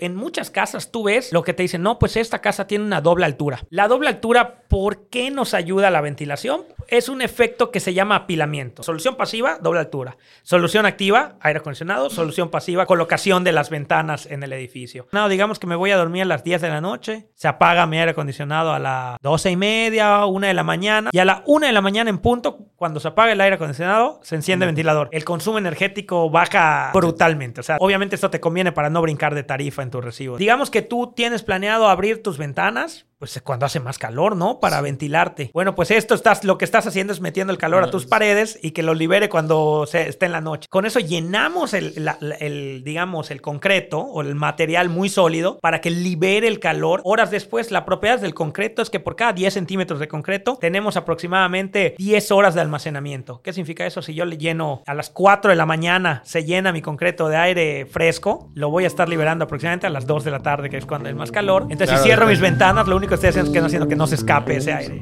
En muchas casas tú ves lo que te dicen, no, pues esta casa tiene una doble altura. La doble altura, ¿por qué nos ayuda a la ventilación? Es un efecto que se llama apilamiento. Solución pasiva, doble altura. Solución activa, aire acondicionado. Solución pasiva, colocación de las ventanas en el edificio. No, digamos que me voy a dormir a las 10 de la noche, se apaga mi aire acondicionado a las 12 y media, 1 de la mañana, y a la 1 de la mañana en punto, cuando se apaga el aire acondicionado, se enciende el ventilador. El consumo energético baja brutalmente. O sea, obviamente esto te conviene para no brincar de tarifa en tu recibo. Digamos que tú tienes planeado abrir tus ventanas pues cuando hace más calor, ¿no? Para ventilarte. Bueno, pues esto estás, lo que estás haciendo es metiendo el calor a tus paredes y que lo libere cuando se, esté en la noche. Con eso llenamos el, digamos, el concreto o el material muy sólido para que libere el calor. Horas después, la propiedad del concreto es que por cada 10 centímetros de concreto tenemos aproximadamente 10 horas de almacenamiento. ¿Qué significa eso? Si yo le lleno a las 4 de la mañana, se llena mi concreto de aire fresco, lo voy a estar liberando aproximadamente a las 2 de la tarde, que es cuando hay más calor. Entonces, si cierro mis ventanas, lo único que estoy haciendo es que no se escape ese aire.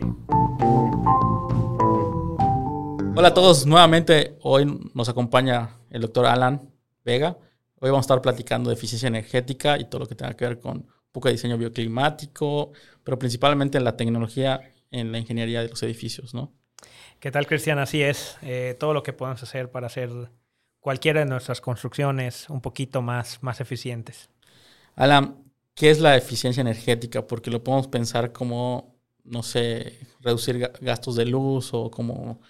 Hola a todos, nuevamente hoy nos acompaña el doctor Alan Vega. Hoy vamos a estar platicando de eficiencia energética y todo lo que tenga que ver con un poco de diseño bioclimático, pero principalmente en la tecnología, en la ingeniería de los edificios, ¿no? ¿Qué tal, Cristian? Así es. Eh, todo lo que podemos hacer para hacer cualquiera de nuestras construcciones un poquito más, más eficientes. Alan, ¿Qué es la eficiencia energética? Porque lo podemos pensar como, no sé, reducir gastos de luz o como...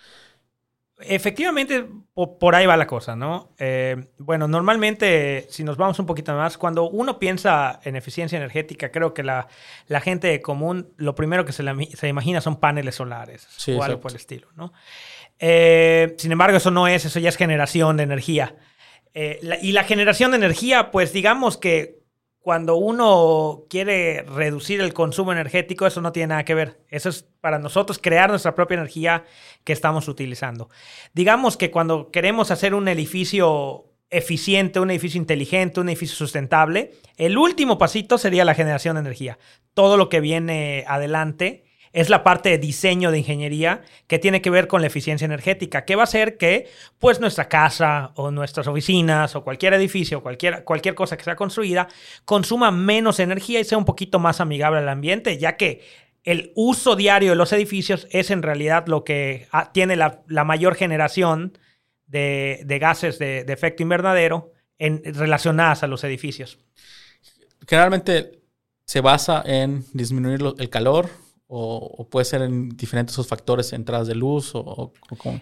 Efectivamente, por ahí va la cosa, ¿no? Eh, bueno, normalmente, si nos vamos un poquito más, cuando uno piensa en eficiencia energética, creo que la, la gente común, lo primero que se, se imagina son paneles solares o algo por el estilo, ¿no? Eh, sin embargo, eso no es, eso ya es generación de energía. Eh, y la generación de energía, pues digamos que cuando uno quiere reducir el consumo energético, eso no tiene nada que ver. Eso es para nosotros crear nuestra propia energía que estamos utilizando. Digamos que cuando queremos hacer un edificio eficiente, un edificio inteligente, un edificio sustentable, el último pasito sería la generación de energía. Todo lo que viene adelante es la parte de diseño de ingeniería que tiene que ver con la eficiencia energética, que va a hacer que pues nuestra casa o nuestras oficinas o cualquier edificio, cualquier, cualquier cosa que sea construida, consuma menos energía y sea un poquito más amigable al ambiente, ya que el uso diario de los edificios es en realidad lo que ah, tiene la, mayor generación de, gases de, efecto invernadero en, relacionadas a los edificios. Generalmente se basa en disminuir el calor, o, puede ser en diferentes esos factores, entradas de luz o,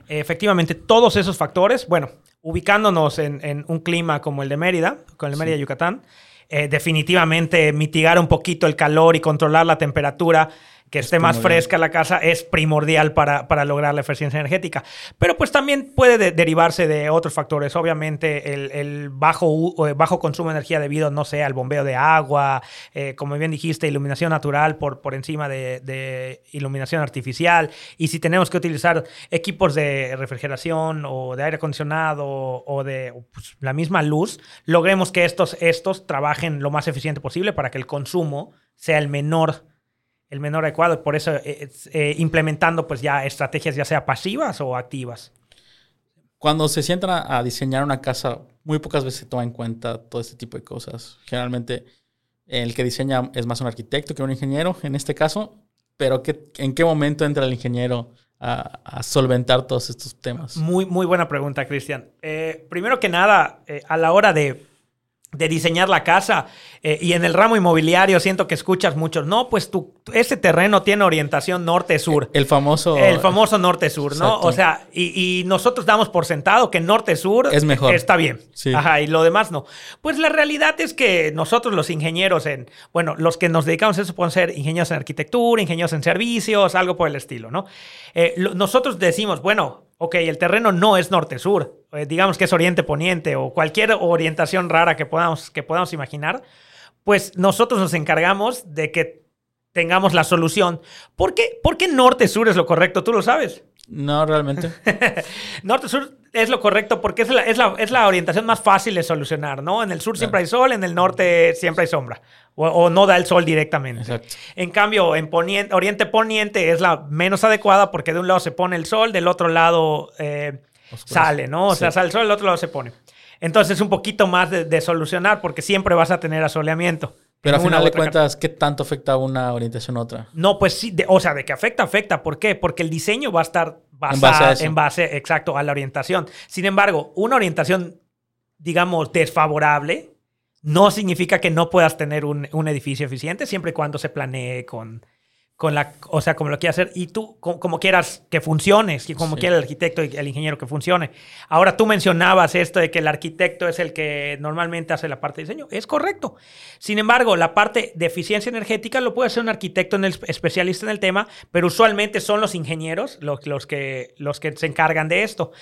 Efectivamente, todos esos factores, bueno, ubicándonos en, un clima como el de Mérida, con el Mérida, Yucatán, eh, definitivamente mitigar un poquito el calor y controlar la temperatura que esté más fresca la casa es primordial para, para, lograr la eficiencia energética. Pero pues también puede derivarse de otros factores. Obviamente el, bajo, bajo consumo de energía debido, no sé, al bombeo de agua, eh, como bien dijiste, iluminación natural por, por encima de, iluminación artificial. Y si tenemos que utilizar equipos de refrigeración o de aire acondicionado o de pues, la misma luz, logremos que estos, estos trabajen lo más eficiente posible para que el consumo sea el menor el menor adecuado. Por eso eh, eh, implementando pues ya estrategias ya sea pasivas o activas. Cuando se sientan a, diseñar una casa, muy pocas veces se toma en cuenta todo este tipo de cosas. Generalmente el que diseña es más un arquitecto que un ingeniero en este caso, pero ¿en qué momento entra el ingeniero a, solventar todos estos temas? Muy, muy buena pregunta, Cristian. Eh, primero que nada, a la hora de de diseñar la casa. Eh, y en el ramo inmobiliario siento que escuchas mucho, no, pues tu, ese terreno tiene orientación norte-sur. El famoso... El famoso norte-sur, ¿no? O sea, y, nosotros damos por sentado que norte-sur es mejor. Está bien. Ajá, y lo demás no. Pues la realidad es que nosotros los ingenieros en, bueno, los que nos dedicamos a eso pueden ser ingenieros en arquitectura, ingenieros en servicios, algo por el estilo, ¿no? Eh, nosotros decimos, bueno, ok, el terreno no es norte-sur, eh, digamos que es oriente-poniente o cualquier orientación rara que podamos, que podamos imaginar, pues nosotros nos encargamos de que tengamos la solución. ¿Por qué, ¿Por qué norte-sur es lo correcto? ¿Tú lo sabes? No, realmente. Norte-sur es lo correcto porque es la, es, la, es la, orientación más fácil de solucionar, ¿no? En el sur siempre hay sol, en el norte siempre hay sombra. O, no da el sol directamente. Exacto. En cambio, en oriente-poniente es la menos adecuada porque de un lado se pone el sol, del otro lado eh, sale, ¿no? O sea, sale el sol, del otro lado se pone. Entonces es un poquito más de, de solucionar porque siempre vas a tener asoleamiento. Pero en al final de cuentas, ¿qué tanto afecta una orientación a otra? No, pues sí, de- o sea, de que afecta, afecta. ¿Por qué? Porque el diseño va a estar basado base a eso. en base, exacto, a la orientación. Sin embargo, una orientación, digamos, desfavorable, no significa que no puedas tener un, un edificio eficiente siempre y cuando se planee con, con la, o sea, como lo quieras hacer y tú, co- como, quieras que funcione, como Sí. quiera el arquitecto y el ingeniero que funcione. Ahora tú mencionabas esto de que el arquitecto es el que normalmente hace la parte de diseño. Es correcto. Sin embargo, la parte de eficiencia energética lo puede hacer un arquitecto en el, especialista en el tema, pero usualmente son los ingenieros los, los, que, los que se encargan de esto.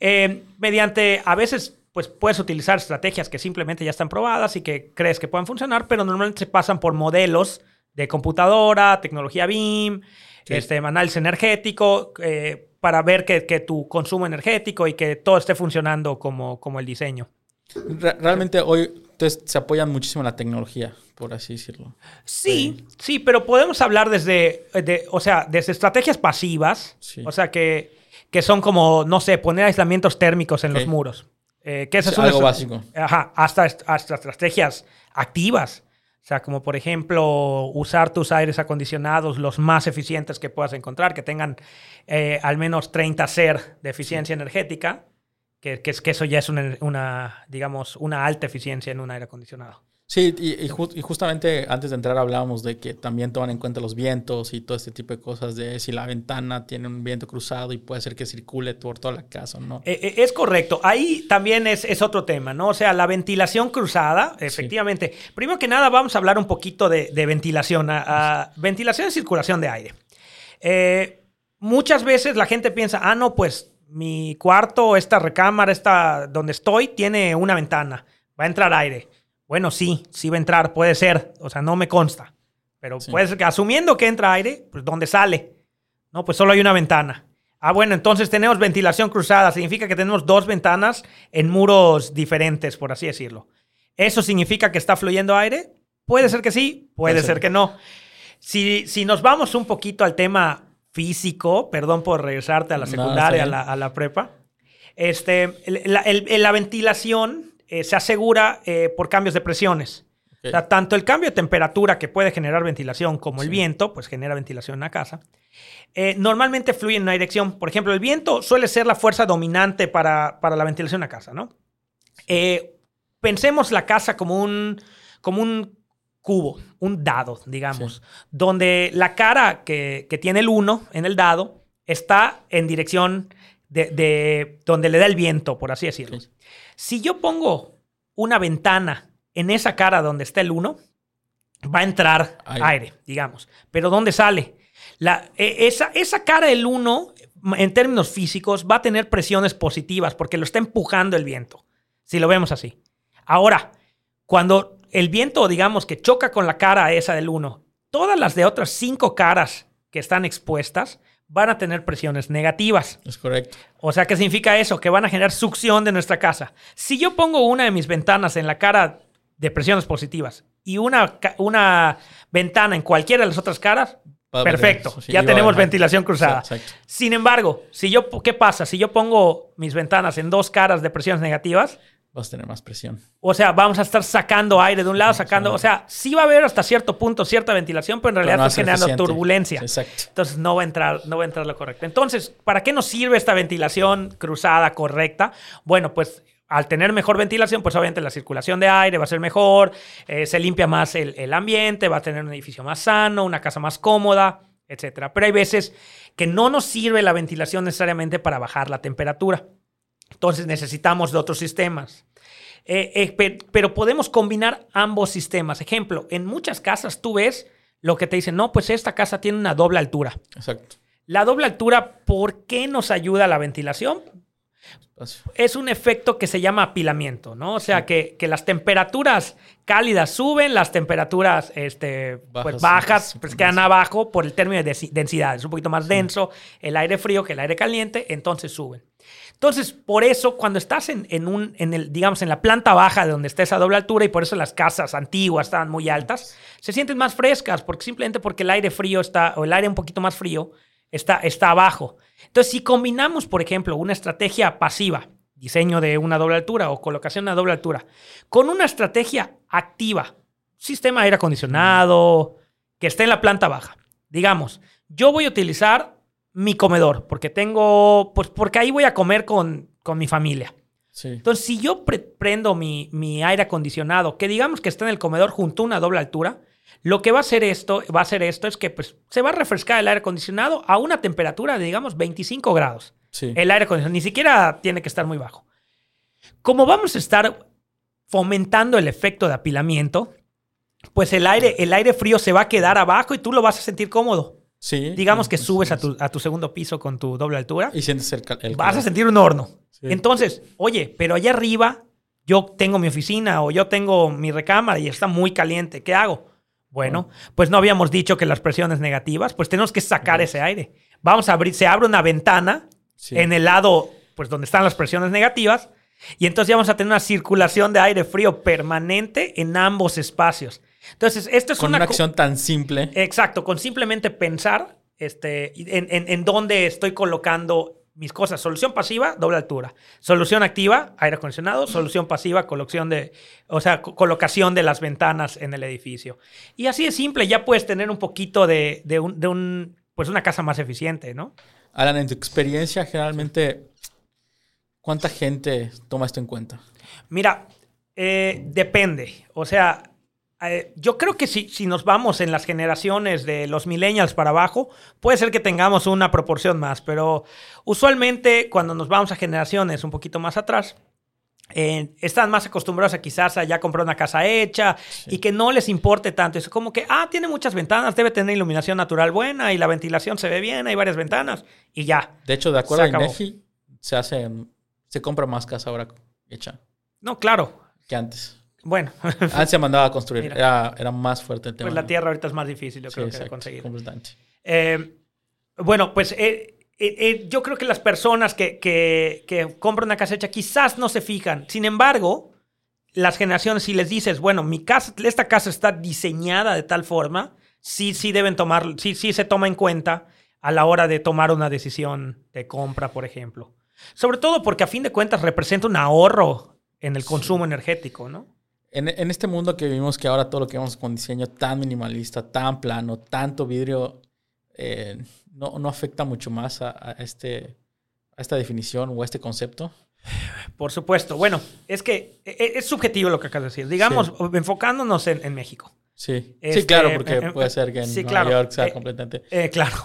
Eh, mediante, a veces, pues puedes utilizar estrategias que simplemente ya están probadas y que crees que pueden funcionar, pero normalmente se pasan por modelos de computadora, tecnología BIM, Sí. este, análisis energético, eh, para ver que, que tu consumo energético y que todo esté funcionando como, como el diseño. Re- realmente hoy entonces, se apoyan muchísimo en la tecnología, por así decirlo. Sí, sí, pero podemos hablar desde, de, o sea, desde estrategias pasivas, Sí. o sea, que, que son como, no sé, poner aislamientos térmicos en los muros. Eh, que Sí, es algo básico. Ajá, hasta, hasta estrategias activas. O sea, como por ejemplo, usar tus aires acondicionados los más eficientes que puedas encontrar, que tengan eh, al menos 30 SER de eficiencia energética, que, que, que eso ya es una, una, digamos, una alta eficiencia en un aire acondicionado. Sí, y, y ju- y justamente antes de entrar hablábamos de que también toman en cuenta los vientos y todo este tipo de cosas, de si la ventana tiene un viento cruzado y puede ser que circule por toda la casa, ¿no? Eh, eh, Es correcto. Ahí también es, es otro tema, ¿no? O sea, la ventilación cruzada, efectivamente. Primero que nada, vamos a hablar un poquito de, de ventilación. a- a- ventilación y circulación de aire. Eh, muchas veces la gente piensa, ah, no, pues mi cuarto, esta recámara, esta donde estoy, tiene una ventana. Va a entrar aire. Bueno, sí, sí va a entrar, puede ser. O sea, no me consta. Pero Sí. puede ser que asumiendo que entra aire, pues ¿dónde sale? No, pues solo hay una ventana. Ah, bueno, entonces tenemos ventilación cruzada. Significa que tenemos dos ventanas en muros diferentes, por así decirlo. ¿Eso significa que está fluyendo aire? Puede ser que sí, puede, Puede ser. ser. que no. Si, si nos vamos un poquito al tema físico, perdón por regresarte a la secundaria, a la, a la prepa, este, la, el- la ventilación eh, se asegura eh, por cambios de presiones. Ok. O sea, tanto el cambio de temperatura que puede generar ventilación como el viento, pues genera ventilación en la casa. Eh, normalmente fluye en una dirección. Por ejemplo, el viento suele ser la fuerza dominante para, para la ventilación en la casa, ¿no? Pensemos la casa como un, como un cubo, un dado, digamos, donde la cara que, que tiene el 1 en el dado está en dirección de, de donde le da el viento, por así decirlo. Sí. Si yo pongo una ventana en esa cara donde está el 1, va a entrar aire, Aire. digamos. Pero ¿dónde sale? La, e- esa, esa cara del 1, en términos físicos, va a tener presiones positivas porque lo está empujando el viento, si lo vemos así. Ahora, cuando el viento, digamos, que choca con la cara esa del 1, todas las de otras cinco caras que están expuestas van a tener presiones negativas. Es correcto. O sea, ¿qué significa eso? Que van a generar succión de nuestra casa. Si yo pongo una de mis ventanas en la cara de presiones positivas y una, una ventana en cualquiera de las otras caras, perfecto. sí, ya a tenemos ventilación cruzada. Exacto. Sin embargo, si yo, ¿qué pasa? Si yo pongo mis ventanas en dos caras de presiones negativas, Vas a tener más presión. o sea, vamos a estar sacando aire de un lado, sacando, o sea, sí va a haber hasta cierto punto cierta ventilación, pero en realidad no ser generando eficiente. turbulencia. Exacto. Entonces no va a entrar, no va a entrar lo correcto. Entonces, ¿para qué nos sirve esta ventilación cruzada correcta? Bueno, pues al tener mejor ventilación, pues obviamente la circulación de aire va a ser mejor, eh, se limpia más el, el ambiente, va a tener un edificio más sano, una casa más cómoda, etcétera. Pero hay veces que no nos sirve la ventilación necesariamente para bajar la temperatura. Entonces necesitamos de otros sistemas. Eh, eh, pe- pero podemos combinar ambos sistemas. Ejemplo, en muchas casas tú ves lo que te dicen, no, pues esta casa tiene una doble altura. Exacto. La doble altura, ¿por qué nos ayuda la ventilación? Es un efecto que se llama apilamiento, ¿no? O sea, que, que las temperaturas cálidas suben, las temperaturas este, pues Bajas, bajas sí, pues quedan abajo por el término de densi- densidad. Es un poquito más denso el aire frío que el aire caliente, entonces suben. Entonces, por eso, cuando estás en, en un, en el, digamos, en la planta baja de donde está esa doble altura, y por eso las casas antiguas estaban muy altas, se sienten más frescas, porque simplemente porque el aire frío está, o el aire un poquito más frío, está, está abajo. Entonces, si combinamos, por ejemplo, una estrategia pasiva diseño de una doble altura o colocación de una doble altura, con una estrategia activa, sistema aire acondicionado, que esté en la planta baja. Digamos, yo voy a utilizar mi comedor, porque tengo, pues porque ahí voy a comer con, con mi familia. Entonces, si yo prendo mi, mi, aire acondicionado, que digamos que está en el comedor junto a una doble altura, lo que va a hacer esto, va a hacer esto es que pues, se va a refrescar el aire acondicionado a una temperatura de, digamos, 25 grados. El aire acondicionado ni siquiera tiene que estar muy bajo. Como vamos a estar fomentando el efecto de apilamiento, pues el aire, el aire frío se va a quedar abajo y tú lo vas a sentir cómodo. Sí. Digamos que subes a tu, a tu segundo piso con tu doble altura. Y sientes el, el Vas a sentir un horno. Entonces, oye, pero allá arriba yo tengo mi oficina o yo tengo mi recámara y está muy caliente. ¿Qué hago? Bueno, pues no habíamos dicho que las presiones negativas, pues tenemos que sacar ese aire. Vamos a abrir, se abre una ventana en el lado, pues donde están las presiones negativas, y entonces ya vamos a tener una circulación de aire frío permanente en ambos espacios. Entonces, esto es con una, acción tan simple. Exacto, con simplemente pensar este, en, en dónde estoy colocando mis cosas. Solución pasiva, doble altura. Solución activa, aire acondicionado. Solución pasiva, colocación de, o sea, colocación de las ventanas en el edificio. Y así de simple, ya puedes tener un poquito de, un, pues una casa más eficiente, ¿no? Alan, en tu experiencia, generalmente, ¿cuánta gente toma esto en cuenta? Mira, eh, depende. O sea, eh, yo creo que si, si nos vamos en las generaciones de los millennials para abajo, puede ser que tengamos una proporción más, pero usualmente cuando nos vamos a generaciones un poquito más atrás, eh, están más acostumbrados a quizás a ya comprar una casa hecha y que no les importe tanto. Es como que, ah, tiene muchas ventanas, debe tener iluminación natural buena y la ventilación se ve bien, hay varias ventanas y ya. De hecho, de acuerdo a INEGI, se hace, se compra más casa ahora hecha. No, claro. Que antes. Bueno. Antes se mandaba a construir. Era, más fuerte el tema. Pues la tierra ahorita es más difícil, yo creo que de conseguir. Eh, bueno, pues eh, eh, yo creo que las personas que, que, compran una casa hecha quizás no se fijan. Sin embargo, las generaciones, si les dices, bueno, mi casa, esta casa está diseñada de tal forma, sí, sí deben tomar, sí, sí se toma en cuenta a la hora de tomar una decisión de compra, por ejemplo. Sobre todo porque a fin de cuentas representa un ahorro en el consumo energético, ¿no? En, este mundo que vivimos, que ahora todo lo que vemos con diseño tan minimalista, tan plano, tanto vidrio, eh, no, no, afecta mucho más a, este, a esta definición o a este concepto? Por supuesto. Bueno, es que e, e, es, subjetivo lo que acabas de decir. Digamos, enfocándonos en, México. Sí. sí, este, claro, porque puede ser que en Nueva York sea eh, completamente. Eh, claro.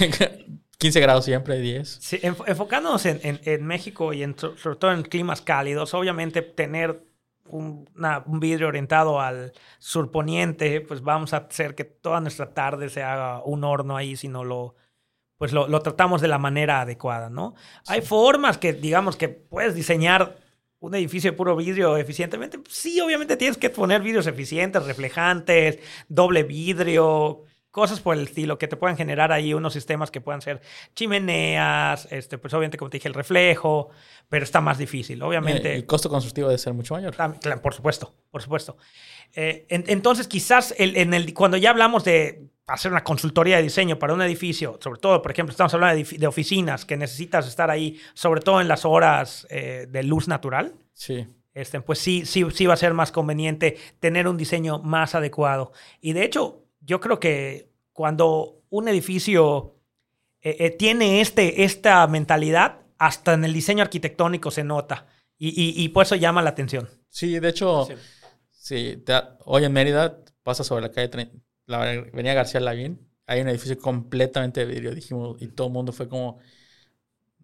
15 grados siempre, 10. Sí, enfocándonos en, en, México y en, sobre todo en climas cálidos, obviamente tener un, vidrio orientado al surponiente, pues vamos a hacer que toda nuestra tarde se haga un horno ahí, si no lo, pues lo, tratamos de la manera adecuada, ¿no? Hay formas que, digamos, que puedes diseñar un edificio de puro vidrio eficientemente. Sí, obviamente tienes que poner vidrios eficientes, reflejantes, doble vidrio, cosas por el estilo que te puedan generar ahí unos sistemas que puedan ser chimeneas, este, pues obviamente como te dije el reflejo, pero está más difícil, obviamente. El costo constructivo debe ser mucho mayor. por supuesto, por supuesto. Eh, entonces quizás en el, cuando ya hablamos de hacer una consultoría de diseño para un edificio, sobre todo, por ejemplo, estamos hablando de, oficinas que necesitas estar ahí, sobre todo en las horas eh, de luz natural. Sí. Este, pues sí, sí, sí va a ser más conveniente tener un diseño más adecuado. Y de hecho, yo creo que cuando un edificio eh, eh, tiene este, esta mentalidad, hasta en el diseño arquitectónico se nota. Y, por eso llama la atención. Sí, de hecho, sí. hoy en Mérida pasa sobre la calle, la Avenida García Lavín, hay un edificio completamente de vidrio, dijimos, y todo el mundo fue como,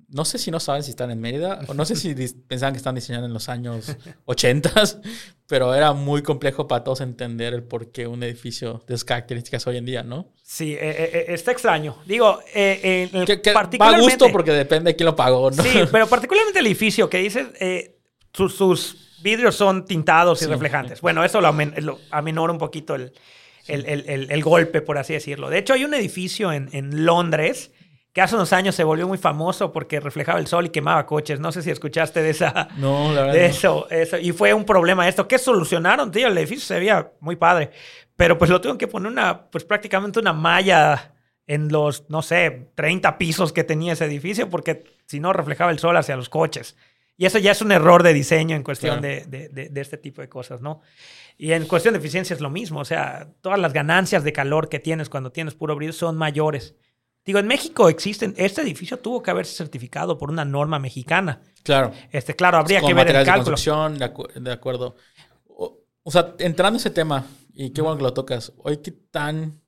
no sé si no saben si están en Mérida, o no sé si pensaban que están diseñando en los años 80, pero era muy complejo para todos entender el por qué un edificio de esas características hoy en día, ¿no? Sí, eh, eh, eh, está extraño. Digo, eh, particularmente... Va a gusto porque depende de quién lo pagó, ¿no? Sí, pero particularmente el edificio que dices, sus, vidrios son tintados y reflejantes. Bueno, eso lo, aminora un poquito el, el, golpe, por así decirlo. De hecho, hay un edificio en, en Londres que hace unos años se volvió muy famoso porque reflejaba el sol y quemaba coches. No sé si escuchaste de esa. No, la verdad. De eso, eso. Y fue un problema esto. ¿Qué solucionaron, tío? El edificio se veía muy padre. Pero pues lo tuvieron que poner una, pues prácticamente una malla en los, no sé, 30 pisos que tenía ese edificio porque si no reflejaba el sol hacia los coches. Y eso ya es un error de diseño en cuestión de, de, este tipo de cosas, ¿no? Y en cuestión de eficiencia es lo mismo. O sea, todas las ganancias de calor que tienes cuando tienes puro brillo son mayores. Digo, en México existen, este edificio tuvo que haberse certificado por una norma mexicana. Claro. Este, claro, habría que ver el cálculo. De, de, acuerdo. O, sea, entrando en ese tema, y qué bueno que lo tocas, hoy qué tan,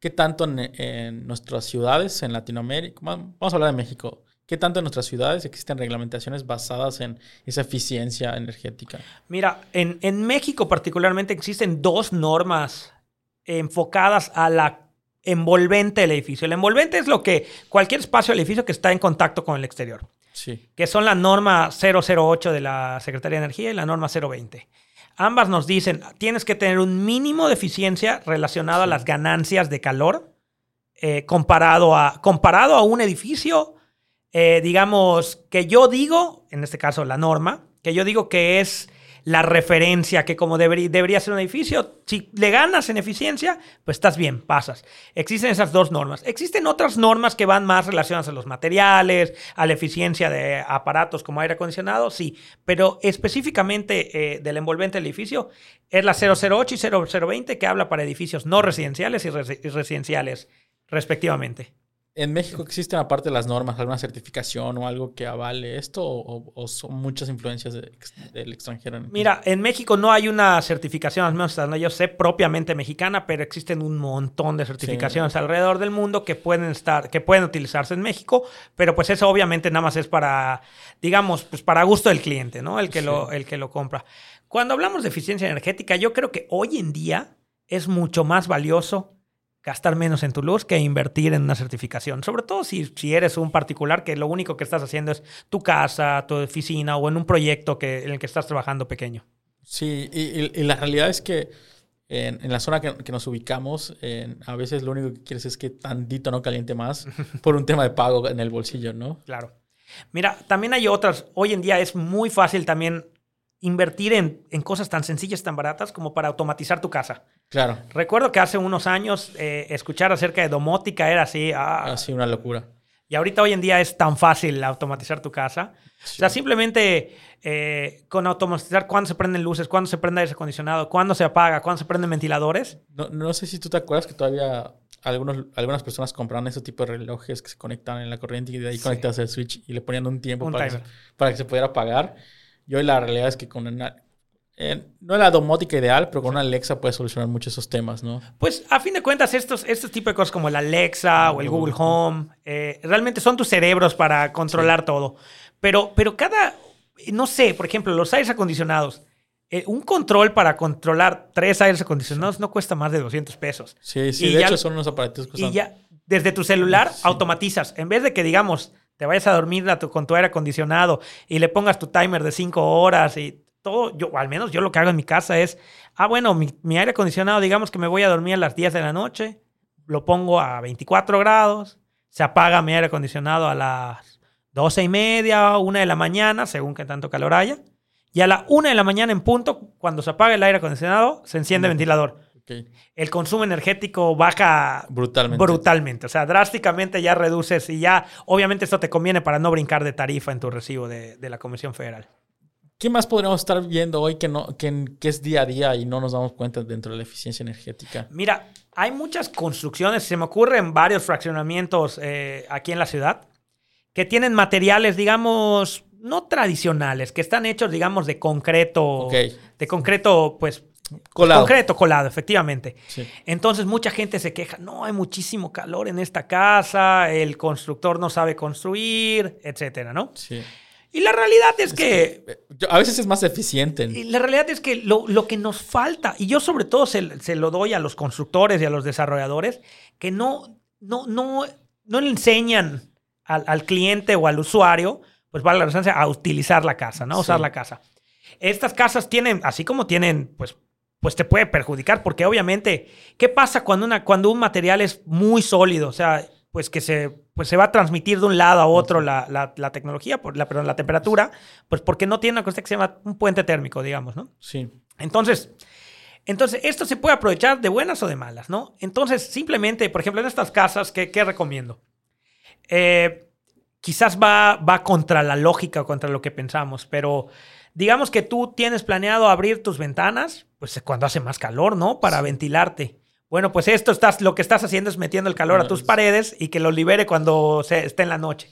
qué tanto en, nuestras ciudades, en Latinoamérica, vamos a hablar de México, ¿Qué tanto en nuestras ciudades existen reglamentaciones basadas en esa eficiencia energética? Mira, en, en, México particularmente existen dos normas enfocadas a la envolvente del edificio. El envolvente es lo que cualquier espacio del edificio que está en contacto con el exterior. Sí. Que son la norma 008 de la Secretaría de Energía y la norma 020. Ambas nos dicen, tienes que tener un mínimo de eficiencia relacionado a las ganancias de calor eh, comparado, a, comparado a un edificio, eh, digamos, que yo digo, en este caso la norma, que yo digo que es la referencia que como debería ser un edificio. Si le ganas en eficiencia, pues estás bien, pasas. Existen esas dos normas. Existen otras normas que van más relacionadas a los materiales, a la eficiencia de aparatos como aire acondicionado, sí, pero específicamente eh, del envolvente del edificio es la 008 y 0020 que habla para edificios no residenciales y residenciales respectivamente. ¿En México existen, aparte de las normas, alguna certificación o algo que avale esto o, son muchas influencias del extranjero? Mira, en México no hay una certificación, al menos no yo sé, propiamente mexicana, pero existen un montón de certificaciones alrededor del mundo que pueden estar, que pueden utilizarse en México, pero pues eso obviamente nada más es para, digamos, pues para gusto del cliente, ¿no? El que, lo, el que lo compra. Cuando hablamos de eficiencia energética, yo creo que hoy en día es mucho más valioso gastar menos en tu luz que invertir en una certificación. Sobre todo si, si eres un particular que lo único que estás haciendo es tu casa, tu oficina o en un proyecto que, en el que estás trabajando pequeño. Sí, y, la realidad es que en, la zona que, nos ubicamos, a veces lo único que quieres es que tantito no caliente más por un tema de pago en el bolsillo, ¿no? Claro. Mira, también hay otras. Hoy en día es muy fácil también invertir en, en, cosas tan sencillas, tan baratas como para automatizar tu casa. Claro. Recuerdo que hace unos años eh, escuchar acerca de domótica era así. Ah, así, una locura. Y ahorita hoy en día es tan fácil automatizar tu casa. O sea, simplemente eh, con automatizar cuándo se prenden luces, cuándo se prende aire acondicionado, cuándo se apaga, cuándo se prenden ventiladores. No, no sé si tú te acuerdas que todavía algunos, algunas personas compraban ese tipo de relojes que se conectan en la corriente y de ahí conectas el switch y le ponían un tiempo para, que para que se pudiera apagar. Y hoy la realidad es que con una, eh, no es la domótica ideal, pero con una Alexa puedes solucionar muchos esos temas, ¿no? Pues a fin de cuentas, estos, estos tipos de cosas como la Alexa o el Google Home, eh, realmente son tus cerebros para controlar todo. Pero, pero cada, no sé, por ejemplo, los aires acondicionados. Eh, un control para controlar tres aires acondicionados no cuesta más de 200 pesos. Sí, sí, de hecho son unos aparatos que Y ya, desde tu celular automatizas. En vez de que, digamos, te vayas a dormir con tu aire acondicionado y le pongas tu timer de 5 horas y todo, yo, al menos yo lo que hago en mi casa es, ah, bueno, mi, aire acondicionado, digamos que me voy a dormir a las 10 de la noche, lo pongo a 24 grados, se apaga mi aire acondicionado a las 12 y media, 1 de la mañana, según que tanto calor haya, y a la 1 de la mañana en punto, cuando se apaga el aire acondicionado, se enciende el ventilador. El consumo energético baja brutalmente. brutalmente. O sea, drásticamente ya reduces y ya, obviamente esto te conviene para no brincar de tarifa en tu recibo de, la Comisión Federal. ¿Qué más podríamos estar viendo hoy que, no, que, es día a día y no nos damos cuenta dentro de la eficiencia energética? Mira, hay muchas construcciones, se me ocurren varios fraccionamientos eh, aquí en la ciudad que tienen materiales, digamos, no tradicionales, que están hechos, digamos, de concreto, de concreto, pues, Colado. Concreto, colado, efectivamente. Entonces mucha gente se queja, no, hay muchísimo calor en esta casa, el constructor no sabe construir, etcétera, ¿no? Sí. Y la realidad es, que, eh, A veces es más eficiente. Y la realidad es que lo, que nos falta, y yo sobre todo se, lo doy a los constructores y a los desarrolladores, que no, no, no, no le enseñan al, cliente o al usuario, pues vale la redundancia, a utilizar la casa, ¿no? A usar la casa. Estas casas tienen, así como tienen, pues pues te puede perjudicar, porque obviamente, ¿qué pasa cuando, una, cuando un material es muy sólido? O sea, pues que se, pues se va a transmitir de un lado a otro la, la, tecnología, por la, perdón, la temperatura, pues porque no tiene una cosa que se llama un puente térmico, digamos, ¿no? Sí. Entonces, entonces, esto se puede aprovechar de buenas o de malas, ¿no? Entonces, simplemente, por ejemplo, en estas casas, ¿qué, qué recomiendo? Eh, quizás va, va contra la lógica contra lo que pensamos, pero digamos que tú tienes planeado abrir tus ventanas, pues cuando hace más calor, ¿no? Para ventilarte. Bueno, pues esto estás, lo que estás haciendo es metiendo el calor a tus paredes y que lo libere cuando se, esté en la noche.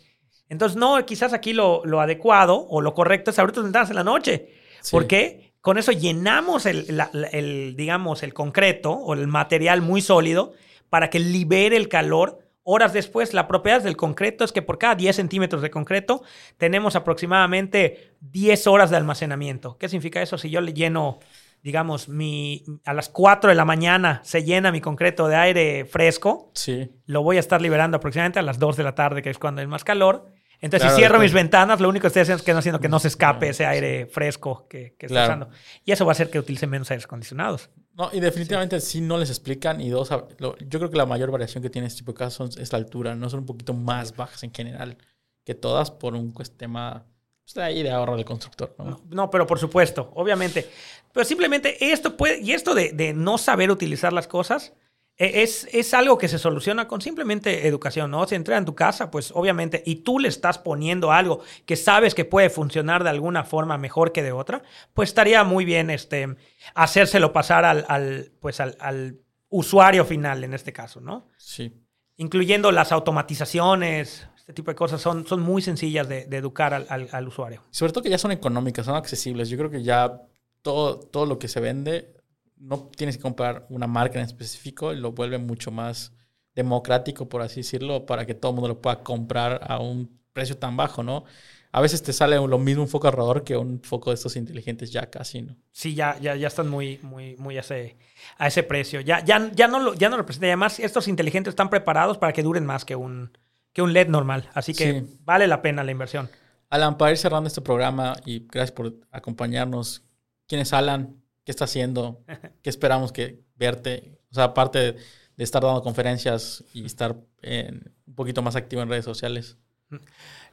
Entonces, no, quizás aquí lo, lo adecuado o lo correcto es abrir tus ventanas en la noche. ¿Por qué? Con eso llenamos el, el, digamos, el concreto o el material muy sólido para que libere el calor horas después. La propiedad del concreto es que por cada 10 centímetros de concreto tenemos aproximadamente 10 horas de almacenamiento. ¿Qué significa eso? Si yo le lleno digamos, mi, a las 4 de la mañana se llena mi concreto de aire fresco, sí. lo voy a estar liberando aproximadamente a las 2 de la tarde, que es cuando hay más calor. Entonces, si cierro mis ventanas, lo único que estoy haciendo es que no haciendo que no se escape ese aire fresco que, que estoy usando. Y eso va a hacer que utilice menos aires acondicionados. No, y definitivamente si no les explican. Y dos, yo creo que la mayor variación que tiene este tipo de casos es la altura. No son un poquito más bajas en general que todas por un pues, tema Está ahí de ahorro del constructor. ¿no? ¿no? pero por supuesto, obviamente. Pero simplemente esto puede, y esto de, no saber utilizar las cosas, es, es, algo que se soluciona con simplemente educación, ¿no? Si entra en tu casa, pues obviamente, y tú le estás poniendo algo que sabes que puede funcionar de alguna forma mejor que de otra, pues estaría muy bien este, hacérselo pasar al, al pues al, al usuario final en este caso, ¿no? Sí. Incluyendo las automatizaciones, este tipo de cosas son, son muy sencillas de, educar al, usuario. Sobre todo que ya son económicas, son accesibles. Yo creo que ya todo, todo lo que se vende, no tienes que comprar una marca en específico, lo vuelve mucho más democrático, por así decirlo, para que todo el mundo lo pueda comprar a un precio tan bajo, ¿no? A veces te sale lo mismo un foco ahorrador que un foco de estos inteligentes ya casi, ¿no? Sí, ya, ya, ya están muy, muy, muy a ese, a ese precio. Ya, ya, ya, no lo, ya no lo presenta. Además, estos inteligentes están preparados para que duren más que un, que un LED normal. Así que vale la pena la inversión. Alan, para ir cerrando este programa y gracias por acompañarnos. ¿Quién es Alan? ¿Qué está haciendo? ¿Qué esperamos que verte? O sea, aparte de, estar dando conferencias y estar un poquito más activo en redes sociales.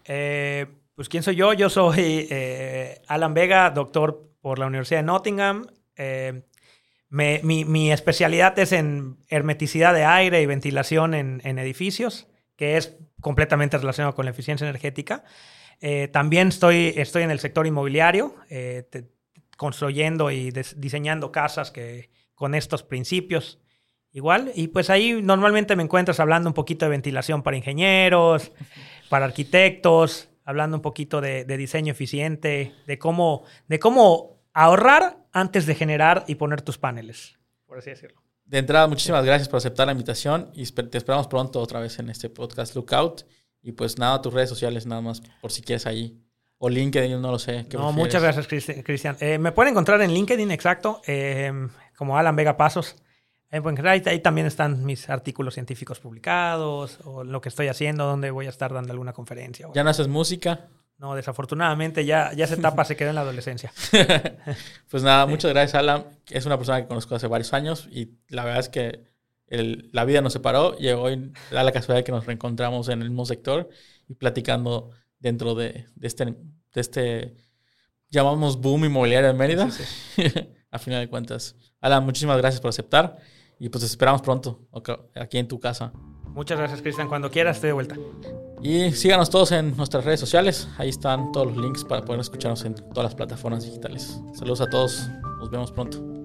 Eh, pues, ¿quién soy yo? Yo soy eh, Alan Vega, doctor por la Universidad de Nottingham. Eh, mi, especialidad es en hermeticidad de aire y ventilación en, edificios, que es completamente relacionado con la eficiencia energética. También estoy, estoy en el sector inmobiliario, construyendo y diseñando casas que, con estos principios igual. Y pues ahí normalmente me encuentras hablando un poquito de ventilación para ingenieros, para arquitectos, hablando un poquito de, diseño eficiente, de cómo, de cómo ahorrar antes de generar y poner tus paneles, por así decirlo. De entrada, muchísimas gracias por aceptar la invitación y te esperamos pronto otra vez en este podcast Lookout. Y pues nada, tus redes sociales nada más, por si quieres ahí. O LinkedIn, no lo sé. No, muchas gracias, Cristian. Eh, me pueden encontrar en LinkedIn, exacto, eh, como Alan Vega Pasos. Eh, ahí, ahí, también están mis artículos científicos publicados, o lo que estoy haciendo, donde voy a estar dando alguna conferencia. ¿Ya no haces música? No, desafortunadamente ya, ya esa etapa se quedó en la adolescencia. pues nada, muchas gracias, Alan. Es una persona que conozco hace varios años y la verdad es que la vida nos separó y hoy da la casualidad que nos reencontramos en el mismo sector y platicando dentro de, este, de este, llamamos boom inmobiliario de Mérida. A final de cuentas. Alan, muchísimas gracias por aceptar y pues esperamos pronto aquí en tu casa. Muchas gracias, Cristian. Cuando quieras, estoy de vuelta. Y síganos todos en nuestras redes sociales. Ahí están todos los links para poder escucharnos en todas las plataformas digitales. Saludos a todos. Nos vemos pronto.